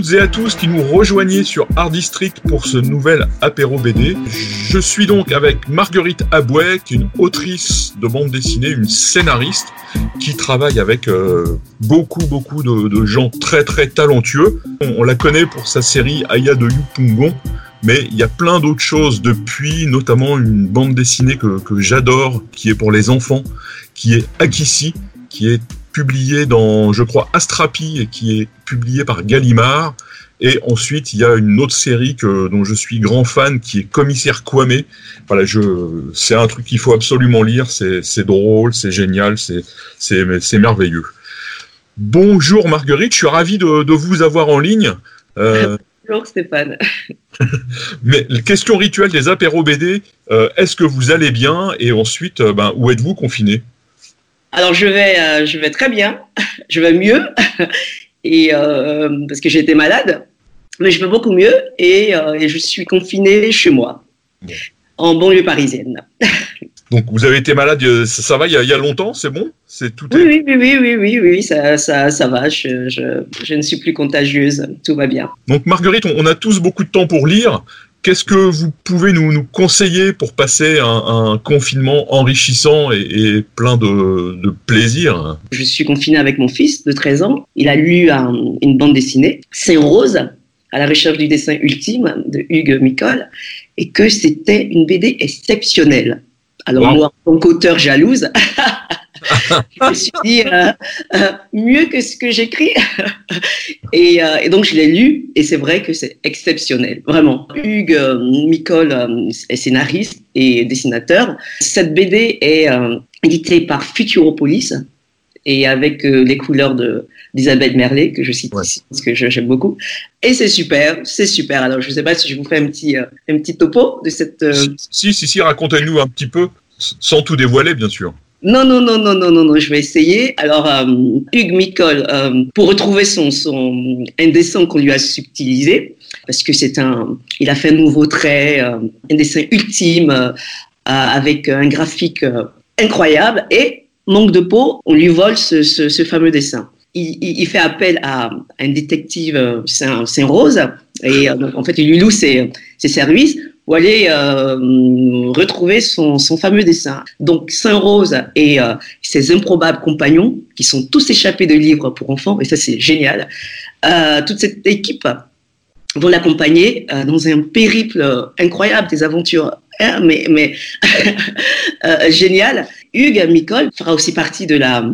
Toutes et à tous qui nous rejoignez sur Art District pour ce nouvel apéro BD. Je suis donc avec Marguerite Abouet, une autrice de bande dessinée, une scénariste, qui travaille avec euh, beaucoup, beaucoup de, gens très, très talentueux. On, la connaît pour sa série Aya de Yupungon, mais il y a plein d'autres choses depuis, notamment une bande dessinée que, que j'adore, qui est pour les enfants, qui est Akissi, qui est publié dans, je crois, Astrapi et qui est publié par Gallimard. Et ensuite, il y a une autre série que, dont je suis grand fan qui est Commissaire Kwame. Voilà, je, c'est un truc qu'il faut absolument lire. C'est, c'est drôle, c'est génial, c'est, c'est, c'est merveilleux. Bonjour Marguerite, je suis ravi de, de vous avoir en ligne. Euh, Bonjour Stéphane. mais question rituelle des apéros BD, euh, est-ce que vous allez bien? Et ensuite, euh, ben, où êtes-vous confiné? Alors je vais, euh, je vais très bien, je vais mieux, et euh, parce que j'ai été malade, mais je vais beaucoup mieux et, euh, et je suis confinée chez moi, en banlieue parisienne. Donc vous avez été malade, ça, va, il y, a, il y a longtemps, c'est bon? C'est tout. Oui, oui, oui, oui, oui, oui, ça, ça, ça va. Je, je, je, ne suis plus contagieuse, tout va bien. Donc Marguerite, on, on a tous beaucoup de temps pour lire. Qu'est-ce que vous pouvez nous, conseiller pour passer un, confinement enrichissant et, plein de, plaisir? Je suis confinée avec mon fils de 13 ans. Il a lu un, une bande dessinée, C'est Rose, à la recherche du dessin ultime de Hugues Micol, et que c'était une BD exceptionnelle. Alors wow. moi, en tant qu'auteur jalouse, je me suis dit euh, euh, mieux que ce que j'écris. et, euh, et, donc je l'ai lu et c'est vrai que c'est exceptionnel, vraiment. Hugues Micol euh, est scénariste et dessinateur. Cette BD est éditée par Futuropolis et avec les couleurs de d'Isabelle Merlet que je cite ouais. ici parce que j'aime beaucoup. Et c'est super, c'est super. Alors je ne sais pas si je vous fais un petit un petit topo de cette. Si si si, racontez-nous un petit peu sans tout dévoiler bien sûr. Non, non, non, non, non, non, non, je vais essayer. Alors, euh, Hugues Micol, euh, pour retrouver son, son un dessin qu'on lui a subtilisé, parce que c'est un, il a fait un nouveau trait, euh, un dessin ultime, euh, avec un graphique euh, incroyable, et manque de peau, on lui vole ce, fameux dessin. Il, fait appel à un détective Saint-Rose, et donc, en fait, il lui loue ses, services pour aller euh, retrouver son, fameux dessin. Donc Saint-Rose et euh, ses improbables compagnons, qui sont tous échappés de livres pour enfants, et ça c'est génial, euh, toute cette équipe vont l'accompagner euh, dans un périple incroyable, des aventures hein, mais, mais géniales. Hugues Micol fera aussi partie de la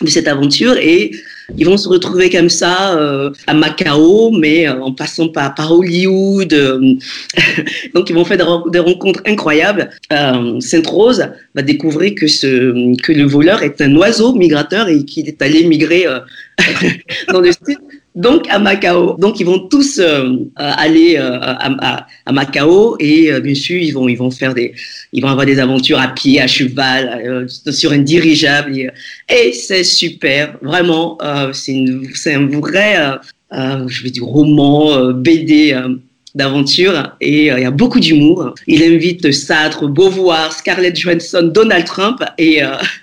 de cette aventure et ils vont se retrouver comme ça euh, à Macao, mais euh, en passant par, Hollywood. Euh, donc ils vont faire des, rencontres incroyables. Sainte Rose va découvrir que ce que le voleur est un oiseau migrateur et qu'il est allé migrer dans le sud donc à Macao. Donc ils vont tous euh, aller euh, à, Macao et euh, bien sûr ils vont ils vont faire des ils vont avoir des aventures à pied, à cheval, euh, sur un dirigeable et, c'est super. Vraiment, euh, c'est un vrai je vais dire roman BD d'aventure et il y a beaucoup d'humour. Il invite Sartre, Beauvoir, Scarlett Johansson, Donald Trump et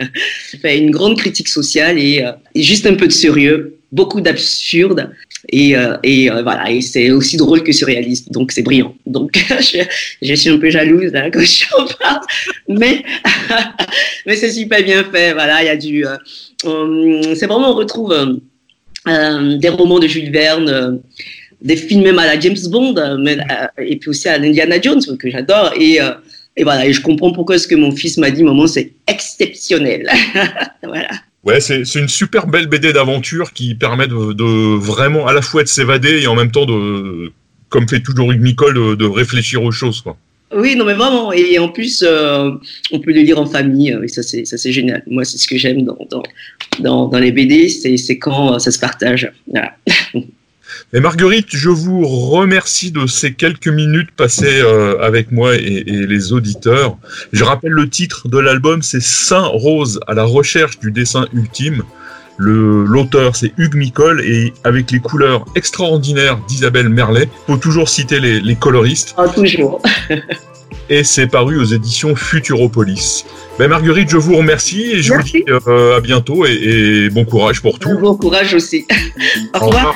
fait une grande critique sociale et juste un peu de sérieux beaucoup d'absurde. Et, euh, et euh, voilà. Et c'est aussi drôle que surréaliste. Donc c'est brillant. Donc je, suis un peu jalouse hein, quand je parle mais mais c'est super bien fait. Voilà il y a du euh, c'est vraiment on retrouve des romans de Jules Verne des films même à la James Bond et puis aussi à l'Indiana Jones que j'adore. Et et voilà. Et je comprends pourquoi ce que mon fils m'a dit maman c'est exceptionnel. Voilà Ouais, c'est une super belle BD d'aventure qui permet de, de, vraiment à la fois de s'évader et en même temps de, comme fait toujours Hugues Nicole, de, de, réfléchir aux choses. Quoi. Oui, non mais vraiment. Et en plus, euh, on peut le lire en famille et ça c'est génial. Moi, c'est ce que j'aime dans, dans, dans, dans, les BD, c'est quand ça se partage. Voilà. Et Marguerite, je vous remercie de ces quelques minutes passées euh, avec moi et, et, les auditeurs. Je rappelle le titre de l'album, c'est Saint Rose à la recherche du dessin ultime. L'auteur, c'est Hugues Micole, et avec les couleurs extraordinaires d'Isabelle Merlet. Faut toujours citer les, les coloristes. Ah, toujours. et c'est paru aux éditions Futuropolis. Ben Marguerite, je vous remercie et je Merci. vous dis euh, à bientôt et, et, bon courage pour tout. Bon courage aussi. Au, revoir.